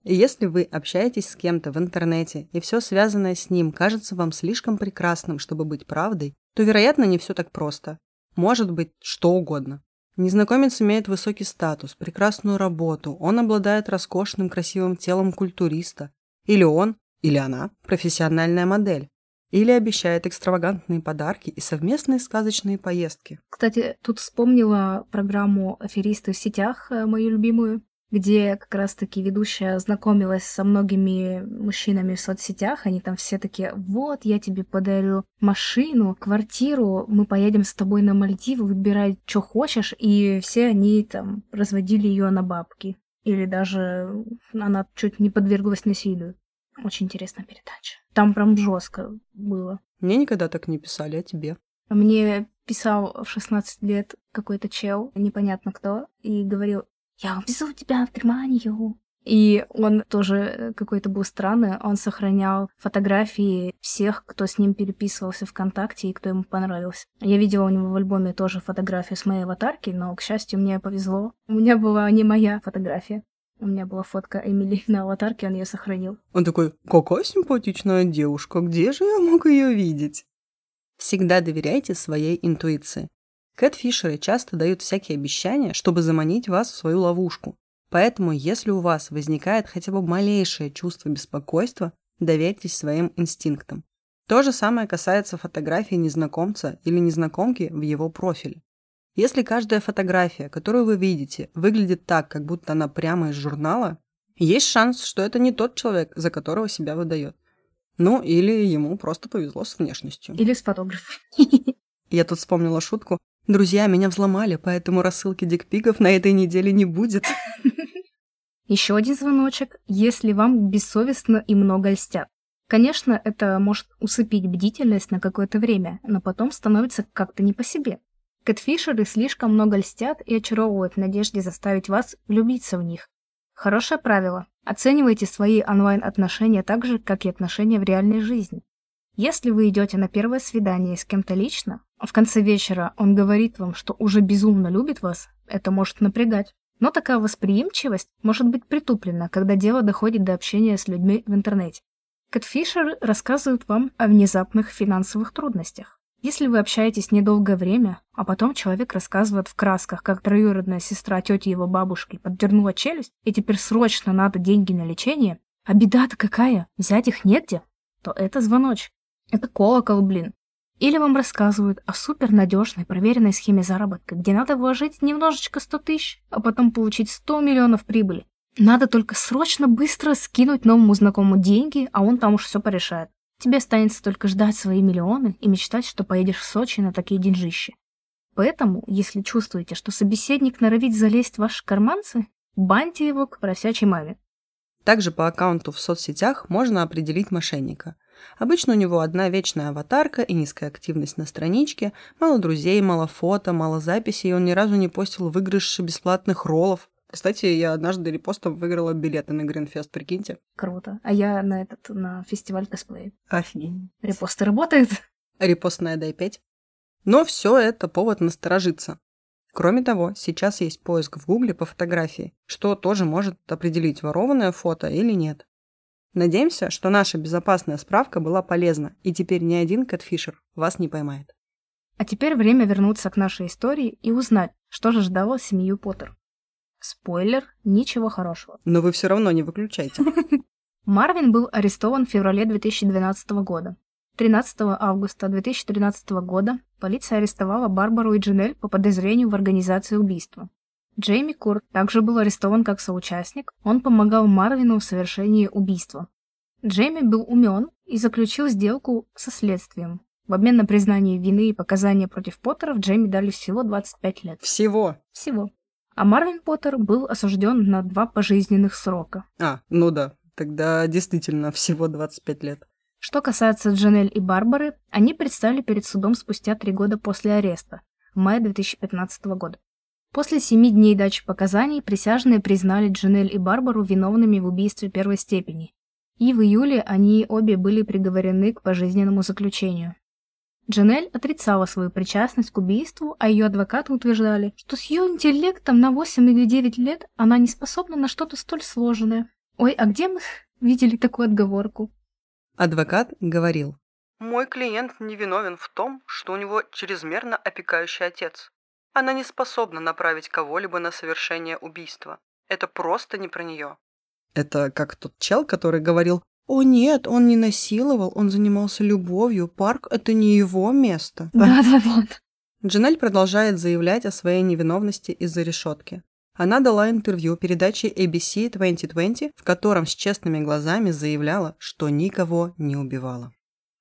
И если вы общаетесь с кем-то в интернете, и все связанное с ним кажется вам слишком прекрасным, чтобы быть правдой, то, вероятно, не все так просто. Может быть, что угодно. Незнакомец имеет высокий статус, прекрасную работу, он обладает роскошным красивым телом культуриста. Или он, или она – профессиональная модель. Или обещает экстравагантные подарки и совместные сказочные поездки. Кстати, тут вспомнила программу «Аферисты в сетях», э, мою любимую где как раз-таки ведущая знакомилась со многими мужчинами в соцсетях. Они там все такие, вот, я тебе подарю машину, квартиру, мы поедем с тобой на Мальдивы, выбирай, что хочешь. И все они там разводили ее на бабки. Или даже она чуть не подверглась насилию. Очень интересная передача. Там прям жестко было. Мне никогда так не писали, а тебе? Мне писал в 16 лет какой-то чел, непонятно кто, и говорил, я увезу тебя в Германию. И он тоже э, какой-то был странный. Он сохранял фотографии всех, кто с ним переписывался ВКонтакте и кто ему понравился. Я видела у него в альбоме тоже фотографию с моей аватарки, но, к счастью, мне повезло. У меня была не моя фотография. У меня была фотка Эмили на аватарке, он ее сохранил. Он такой, какая симпатичная девушка, где же я мог ее видеть? Всегда доверяйте своей интуиции. Кэтфишеры часто дают всякие обещания, чтобы заманить вас в свою ловушку. Поэтому, если у вас возникает хотя бы малейшее чувство беспокойства, доверьтесь своим инстинктам. То же самое касается фотографии незнакомца или незнакомки в его профиле. Если каждая фотография, которую вы видите, выглядит так, как будто она прямо из журнала, есть шанс, что это не тот человек, за которого себя выдает. Ну, или ему просто повезло с внешностью. Или с фотографом. Я тут вспомнила шутку. Друзья, меня взломали, поэтому рассылки дикпиков на этой неделе не будет. Еще один звоночек, если вам бессовестно и много льстят. Конечно, это может усыпить бдительность на какое-то время, но потом становится как-то не по себе. Кэтфишеры слишком много льстят и очаровывают в надежде заставить вас влюбиться в них. Хорошее правило. Оценивайте свои онлайн-отношения так же, как и отношения в реальной жизни. Если вы идете на первое свидание с кем-то лично, а в конце вечера он говорит вам, что уже безумно любит вас, это может напрягать. Но такая восприимчивость может быть притуплена, когда дело доходит до общения с людьми в интернете. Кэтфишеры рассказывают вам о внезапных финансовых трудностях. Если вы общаетесь недолгое время, а потом человек рассказывает в красках, как троюродная сестра тети его бабушки поддернула челюсть, и теперь срочно надо деньги на лечение, а беда-то какая, взять их негде, то это звоночек. Это колокол, блин. Или вам рассказывают о супернадежной проверенной схеме заработка, где надо вложить немножечко 100 тысяч, а потом получить 100 миллионов прибыли. Надо только срочно быстро скинуть новому знакомому деньги, а он там уж все порешает. Тебе останется только ждать свои миллионы и мечтать, что поедешь в Сочи на такие деньжищи. Поэтому, если чувствуете, что собеседник норовит залезть в ваши карманцы, баньте его к просячей маме. Также по аккаунту в соцсетях можно определить мошенника – Обычно у него одна вечная аватарка и низкая активность на страничке, мало друзей, мало фото, мало записей, и он ни разу не постил выигрыш бесплатных роллов. Кстати, я однажды репостом выиграла билеты на Гринфест, прикиньте. Круто. А я на этот, на фестиваль косплея. Офигеть. Репосты работают? Репост на Дай 5. Но все это повод насторожиться. Кроме того, сейчас есть поиск в Гугле по фотографии, что тоже может определить, ворованное фото или нет. Надеемся, что наша безопасная справка была полезна, и теперь ни один кэтфишер вас не поймает. А теперь время вернуться к нашей истории и узнать, что же ждало семью Поттер. Спойлер, ничего хорошего. Но вы все равно не выключайте. Марвин был арестован в феврале 2012 года. 13 августа 2013 года полиция арестовала Барбару и Джинель по подозрению в организации убийства. Джейми Курт также был арестован как соучастник, он помогал Марвину в совершении убийства. Джейми был умен и заключил сделку со следствием. В обмен на признание вины и показания против Поттеров Джейми дали всего 25 лет. Всего? Всего. А Марвин Поттер был осужден на два пожизненных срока. А, ну да, тогда действительно всего 25 лет. Что касается Джанель и Барбары, они предстали перед судом спустя три года после ареста, в мае 2015 года. После семи дней дачи показаний присяжные признали Джанель и Барбару виновными в убийстве первой степени, и в июле они обе были приговорены к пожизненному заключению. Джанель отрицала свою причастность к убийству, а ее адвокаты утверждали, что с ее интеллектом на 8 или 9 лет она не способна на что-то столь сложное. Ой, а где мы видели такую отговорку? Адвокат говорил. Мой клиент не виновен в том, что у него чрезмерно опекающий отец. Она не способна направить кого-либо на совершение убийства. Это просто не про нее. Это как тот чел, который говорил, «О нет, он не насиловал, он занимался любовью, парк – это не его место». Да-да-да. Джанель продолжает заявлять о своей невиновности из-за решетки. Она дала интервью передаче ABC 2020, в котором с честными глазами заявляла, что никого не убивала.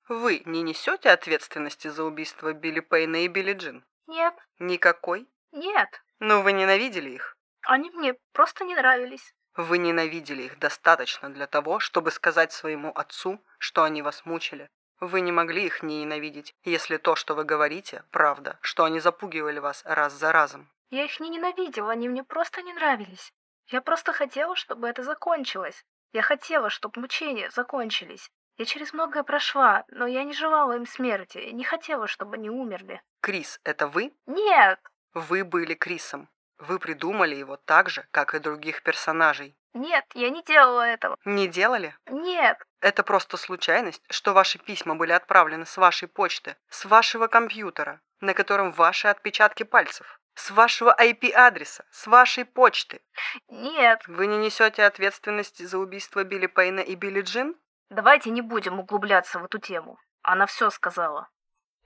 Вы не несете ответственности за убийство Билли Пейна и Билли Джин? Нет, Никакой? нет, Но вы ненавидели их? они мне просто не нравились. Вы ненавидели их достаточно для того, чтобы сказать своему отцу, что они вас мучили. Вы не могли их не ненавидеть, если то, что вы говорите, правда, что они запугивали вас раз за разом. Я их не ненавидела, они мне просто не нравились. Я просто хотела, чтобы это закончилось. Я хотела, чтобы мучения закончились. Я через многое прошла, но я не желала им смерти, не хотела, чтобы они умерли. Крис, это вы? Нет, Вы были Крисом. Вы придумали его так же, как и других персонажей. нет, я не делала этого. Не делали? Нет, Это просто случайность, что ваши письма были отправлены с вашей почты, с вашего компьютера, на котором ваши отпечатки пальцев, с вашего IP-адреса, с вашей почты. нет. Вы не несете ответственности за убийство Билли Пейна и Билли Джин? Давайте не будем углубляться в эту тему. Она все сказала.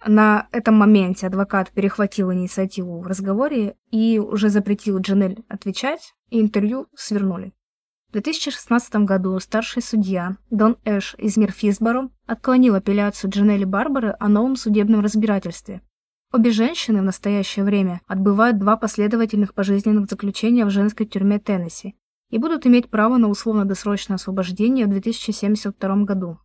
На этом моменте адвокат перехватил инициативу в разговоре и уже запретил Джанель отвечать, и интервью свернули. В 2016 году старший судья Дон Эш из Мирфисборо отклонил апелляцию Джанель и Барбары о новом судебном разбирательстве. Обе женщины в настоящее время отбывают два последовательных пожизненных заключения в женской тюрьме Теннесси и будут иметь право на условно-досрочное освобождение в 2072 году.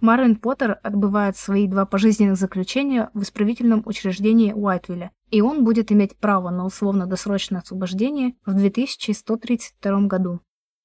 Марвин Поттер отбывает свои два пожизненных заключения в исправительном учреждении Уайтвилля, и он будет иметь право на условно-досрочное освобождение в 2132 году.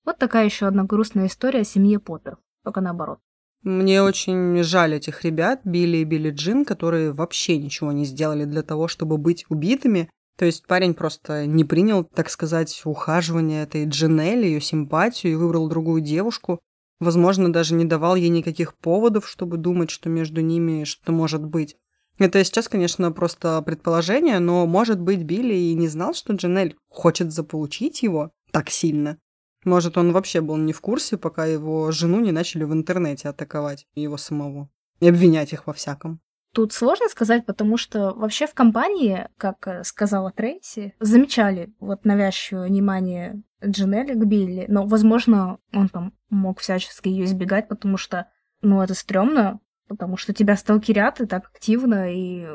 Вот такая еще одна грустная история о семье Поттер, только наоборот. Мне очень жаль этих ребят, Билли и Билли Джин, которые вообще ничего не сделали для того, чтобы быть убитыми. То есть парень просто не принял, так сказать, ухаживание этой Джинелли, ее симпатию и выбрал другую девушку. Возможно, даже не давал ей никаких поводов, чтобы думать, что между ними что может быть. Это сейчас, конечно, просто предположение, но, может быть, Билли и не знал, что Джанель хочет заполучить его так сильно. Может, он вообще был не в курсе, пока его жену не начали в интернете атаковать, его самого, и обвинять их во всяком. Тут сложно сказать, потому что вообще в компании, как э, сказала Трейси, замечали вот навязчивое внимание Джинелли к Билли, но, возможно, он там мог всячески ее избегать, потому что, ну, это стрёмно, потому что тебя сталкерят и так активно, и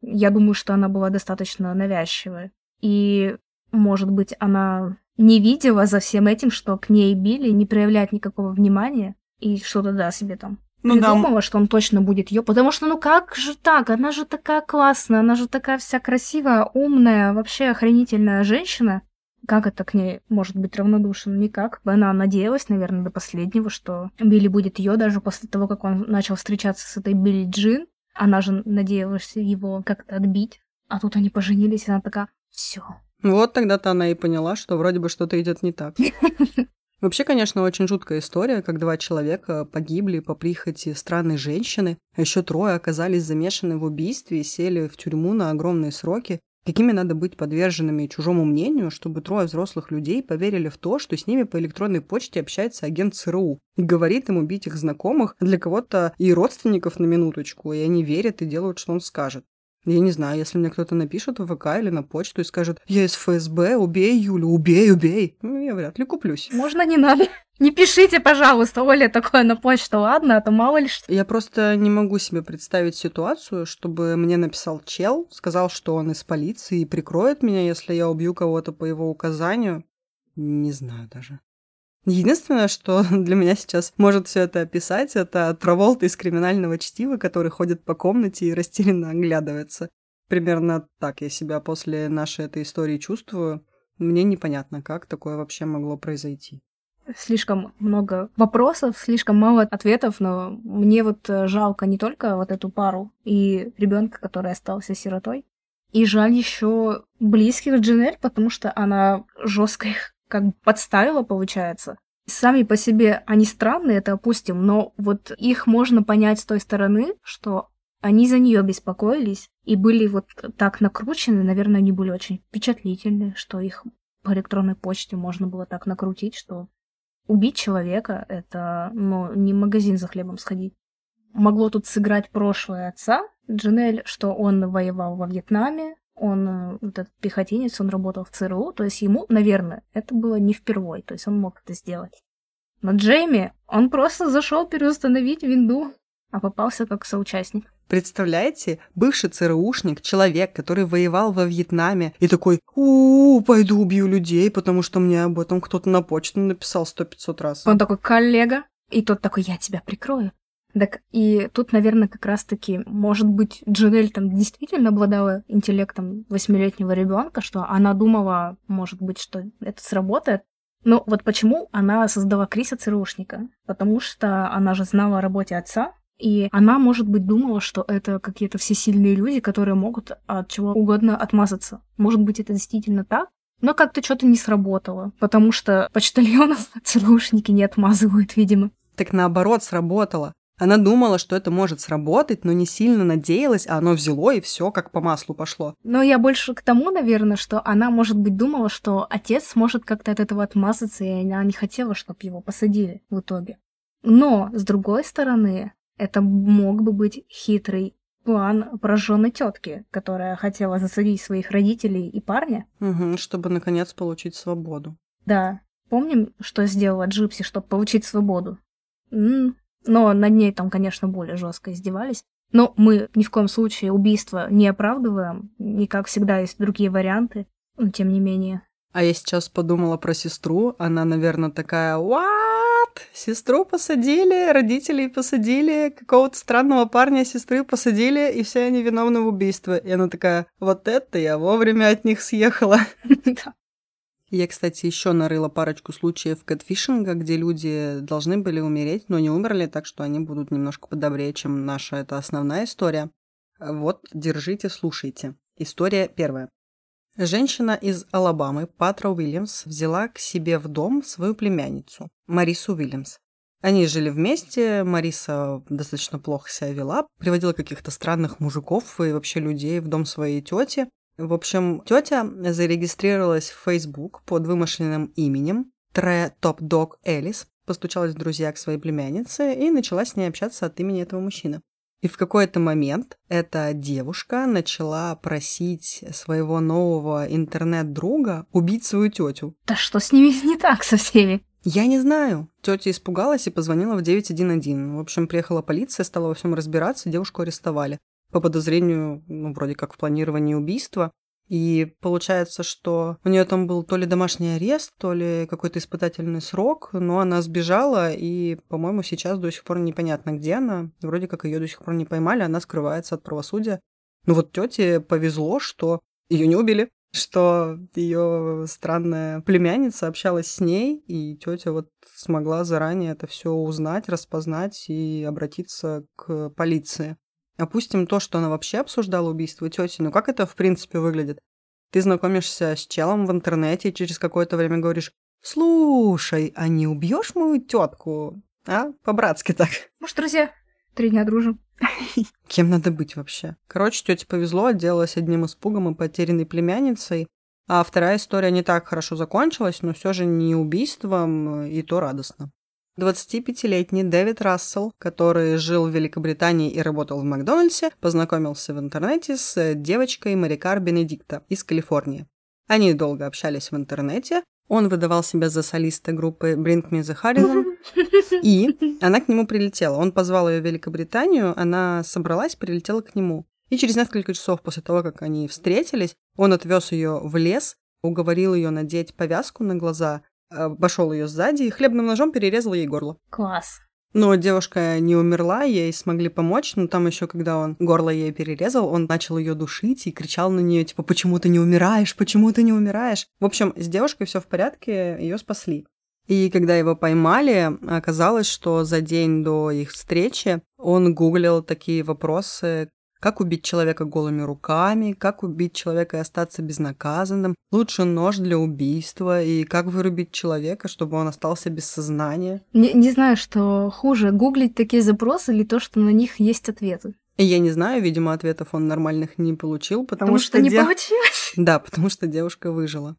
я думаю, что она была достаточно навязчивая. И, может быть, она не видела за всем этим, что к ней Билли не проявляет никакого внимания и что-то, да, себе там Ну да, придумала, что он точно будет ее, потому что, ну как же так? Она же такая классная, она же такая вся красивая, умная, вообще охренительная женщина. Как это к ней может быть равнодушен? Никак. Она надеялась, наверное, до последнего, что Билли будет ее даже после того, как он начал встречаться с этой Билли Джин. Она же надеялась его как-то отбить. А тут они поженились, и она такая, Все. Вот тогда-то она и поняла, что вроде бы что-то идет не так. Вообще, конечно, очень жуткая история, как два человека погибли по прихоти странной женщины, а еще трое оказались замешаны в убийстве и сели в тюрьму на огромные сроки. Какими надо быть подверженными чужому мнению, чтобы трое взрослых людей поверили в то, что с ними по электронной почте общается агент ЦРУ и говорит им убить их знакомых, для кого-то и родственников на минуточку, и они верят и делают, что он скажет. Я не знаю, если мне кто-то напишет в ВК или на почту и скажет «Я из ФСБ, убей Юлю, убей, убей», ну, я вряд ли куплюсь. Можно не надо. Не пишите, пожалуйста, Оля, такое на почту, ладно? А то мало ли что. Я просто не могу себе представить ситуацию, чтобы мне написал чел, сказал, что он из полиции и прикроет меня, если я убью кого-то по его указанию. Не знаю даже. Единственное, что для меня сейчас может все это описать, это Траволта из криминального чтива, который ходит по комнате и растерянно оглядывается. Примерно так я себя после нашей этой истории чувствую. Мне непонятно, как такое вообще могло произойти. Слишком много вопросов, слишком мало ответов, но мне вот э, жалко не только вот эту пару и ребенка, который остался сиротой, и жаль еще близких Джинель, потому что она жестко их как бы подставила, получается. Сами по себе они странные, это опустим, но вот их можно понять с той стороны, что они за нее беспокоились и были вот так накручены, наверное, они были очень впечатлительны, что их по электронной почте можно было так накрутить, что убить человека — это ну, не магазин за хлебом сходить. Могло тут сыграть прошлое отца Джинель, что он воевал во Вьетнаме, он, э, вот этот пехотинец, он работал в ЦРУ, то есть ему, наверное, это было не впервой, то есть он мог это сделать. Но Джейми, он просто зашел переустановить винду, а попался как соучастник. Представляете, бывший ЦРУшник, человек, который воевал во Вьетнаме, и такой, у, -у пойду убью людей, потому что мне об этом кто-то на почту написал сто пятьсот раз. Он такой, коллега, и тот такой, я тебя прикрою. Так и тут, наверное, как раз-таки, может быть, Джинель там действительно обладала интеллектом восьмилетнего ребенка, что она думала, может быть, что это сработает. Но вот почему она создала Криса ЦРУшника? Потому что она же знала о работе отца, и она, может быть, думала, что это какие-то всесильные люди, которые могут от чего угодно отмазаться. Может быть, это действительно так? Но как-то что-то не сработало, потому что почтальонов ЦРУшники не отмазывают, видимо. Так наоборот, сработало. Она думала, что это может сработать, но не сильно надеялась, а оно взяло и все как по маслу пошло. Но я больше к тому, наверное, что она, может быть, думала, что отец сможет как-то от этого отмазаться, и она не хотела, чтобы его посадили в итоге. Но, с другой стороны, это мог бы быть хитрый план пораженной тетки, которая хотела засадить своих родителей и парня. Угу, чтобы наконец получить свободу. Да. Помним, что сделала Джипси, чтобы получить свободу? М -м, но над ней там, конечно, более жестко издевались. Но мы ни в коем случае убийство не оправдываем. И, как всегда, есть другие варианты. Но тем не менее. А я сейчас подумала про сестру. Она, наверное, такая «What? Сестру посадили, родителей посадили, какого-то странного парня сестры посадили, и все они виновны в убийстве». И она такая «Вот это я вовремя от них съехала». Я, кстати, еще нарыла парочку случаев кэтфишинга, где люди должны были умереть, но не умерли, так что они будут немножко подобрее, чем наша это основная история. Вот, держите, слушайте. История первая. Женщина из Алабамы, Патра Уильямс, взяла к себе в дом свою племянницу, Марису Уильямс. Они жили вместе, Мариса достаточно плохо себя вела, приводила каких-то странных мужиков и вообще людей в дом своей тети, в общем, тетя зарегистрировалась в Facebook под вымышленным именем Тре Топ Дог Элис, постучалась в друзья к своей племяннице и начала с ней общаться от имени этого мужчины. И в какой-то момент эта девушка начала просить своего нового интернет-друга убить свою тетю. Да что с ними не так со всеми? Я не знаю. Тетя испугалась и позвонила в 911. В общем, приехала полиция, стала во всем разбираться, девушку арестовали по подозрению, ну, вроде как в планировании убийства. И получается, что у нее там был то ли домашний арест, то ли какой-то испытательный срок, но она сбежала, и, по-моему, сейчас до сих пор непонятно, где она. Вроде как ее до сих пор не поймали, она скрывается от правосудия. Ну вот тете повезло, что ее не убили, что ее странная племянница общалась с ней, и тетя вот смогла заранее это все узнать, распознать и обратиться к полиции. Опустим то, что она вообще обсуждала убийство тети, ну как это в принципе выглядит? Ты знакомишься с челом в интернете и через какое-то время говоришь, слушай, а не убьешь мою тетку? А? По-братски так. Может, друзья? Три дня дружим. Кем надо быть вообще? Короче, тете повезло, отделалась одним испугом и потерянной племянницей. А вторая история не так хорошо закончилась, но все же не убийством, и то радостно. 25-летний Дэвид Рассел, который жил в Великобритании и работал в Макдональдсе, познакомился в интернете с девочкой Марикар Бенедикта из Калифорнии. Они долго общались в интернете, он выдавал себя за солиста группы Bring Me The Horizon, и она к нему прилетела. Он позвал ее в Великобританию, она собралась, прилетела к нему. И через несколько часов после того, как они встретились, он отвез ее в лес, уговорил ее надеть повязку на глаза, обошел ее сзади и хлебным ножом перерезал ей горло. Класс. Но девушка не умерла, ей смогли помочь, но там еще, когда он горло ей перерезал, он начал ее душить и кричал на нее, типа, почему ты не умираешь, почему ты не умираешь. В общем, с девушкой все в порядке, ее спасли. И когда его поймали, оказалось, что за день до их встречи он гуглил такие вопросы, как убить человека голыми руками, как убить человека и остаться безнаказанным, лучше нож для убийства и как вырубить человека, чтобы он остался без сознания. Не, не знаю, что хуже, гуглить такие запросы или то, что на них есть ответы. И я не знаю, видимо, ответов он нормальных не получил, потому, Потому что, не дев- получилось. Да, потому что девушка выжила.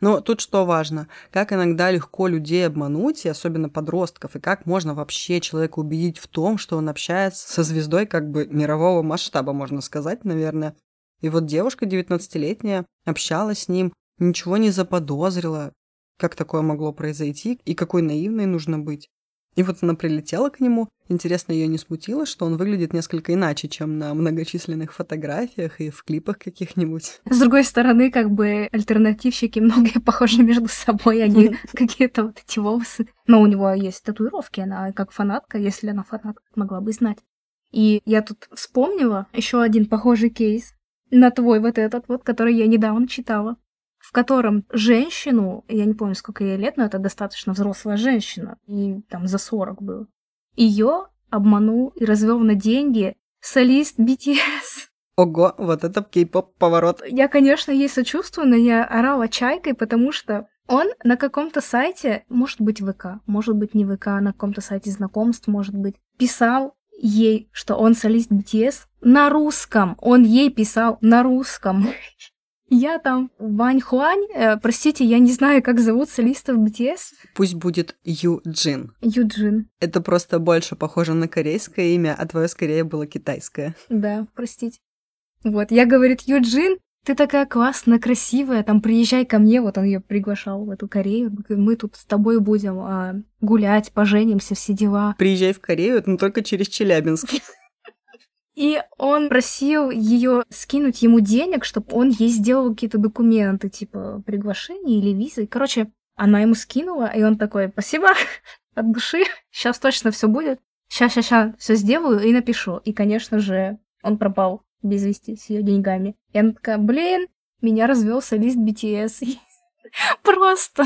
Но тут что важно, как иногда легко людей обмануть, и особенно подростков, и как можно вообще человека убедить в том, что он общается со звездой как бы мирового масштаба, можно сказать, наверное. И вот девушка 19-летняя общалась с ним, ничего не заподозрила, как такое могло произойти, и какой наивной нужно быть. И вот она прилетела к нему. Интересно, ее не смутило, что он выглядит несколько иначе, чем на многочисленных фотографиях и в клипах каких-нибудь. С другой стороны, как бы альтернативщики многие похожи между собой, они какие-то вот эти волосы. Но у него есть татуировки, она как фанатка, если она фанатка, могла бы знать. И я тут вспомнила еще один похожий кейс на твой вот этот вот, который я недавно читала, в котором женщину, я не помню, сколько ей лет, но это достаточно взрослая женщина, и там за 40 было, ее обманул и развел на деньги солист BTS. Ого, вот это кей-поп поворот. Я, конечно, ей сочувствую, но я орала чайкой, потому что он на каком-то сайте, может быть, ВК, может быть, не ВК, на каком-то сайте знакомств, может быть, писал ей, что он солист BTS на русском. Он ей писал на русском. Я там Вань Хуань, э, простите, я не знаю, как зовут солистов BTS. Пусть будет Юджин. Юджин. Это просто больше похоже на корейское имя, а твое скорее было китайское. Да, простите. Вот, я, говорит, Юджин, ты такая классная, красивая, там, приезжай ко мне, вот он ее приглашал в эту Корею, мы тут с тобой будем а, гулять, поженимся, все дела. Приезжай в Корею, но только через Челябинск. И он просил ее скинуть ему денег, чтобы он ей сделал какие-то документы, типа приглашение или визы. Короче, она ему скинула, и он такой, спасибо от души, сейчас точно все будет. Сейчас, сейчас, сейчас, все сделаю и напишу. И, конечно же, он пропал без вести с ее деньгами. И она такая, блин, меня развел солист BTS. Просто.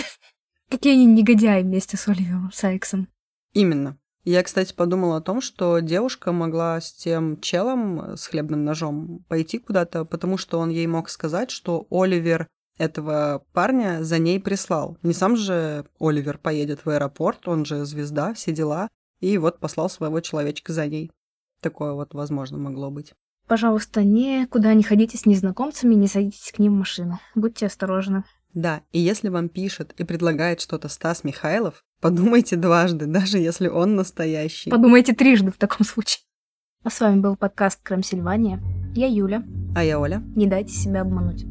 Какие они негодяи вместе с Оливером Сайксом. Именно. Я, кстати, подумала о том, что девушка могла с тем челом, с хлебным ножом, пойти куда-то, потому что он ей мог сказать, что Оливер этого парня за ней прислал. Не сам же Оливер поедет в аэропорт, он же звезда, все дела, и вот послал своего человечка за ней. Такое вот, возможно, могло быть. Пожалуйста, никуда не ходите с незнакомцами, не садитесь к ним в машину. Будьте осторожны. Да, и если вам пишет и предлагает что-то Стас Михайлов, подумайте дважды, даже если он настоящий. Подумайте трижды в таком случае. А с вами был подкаст Крем Сильвания. Я Юля. А я Оля. Не дайте себя обмануть.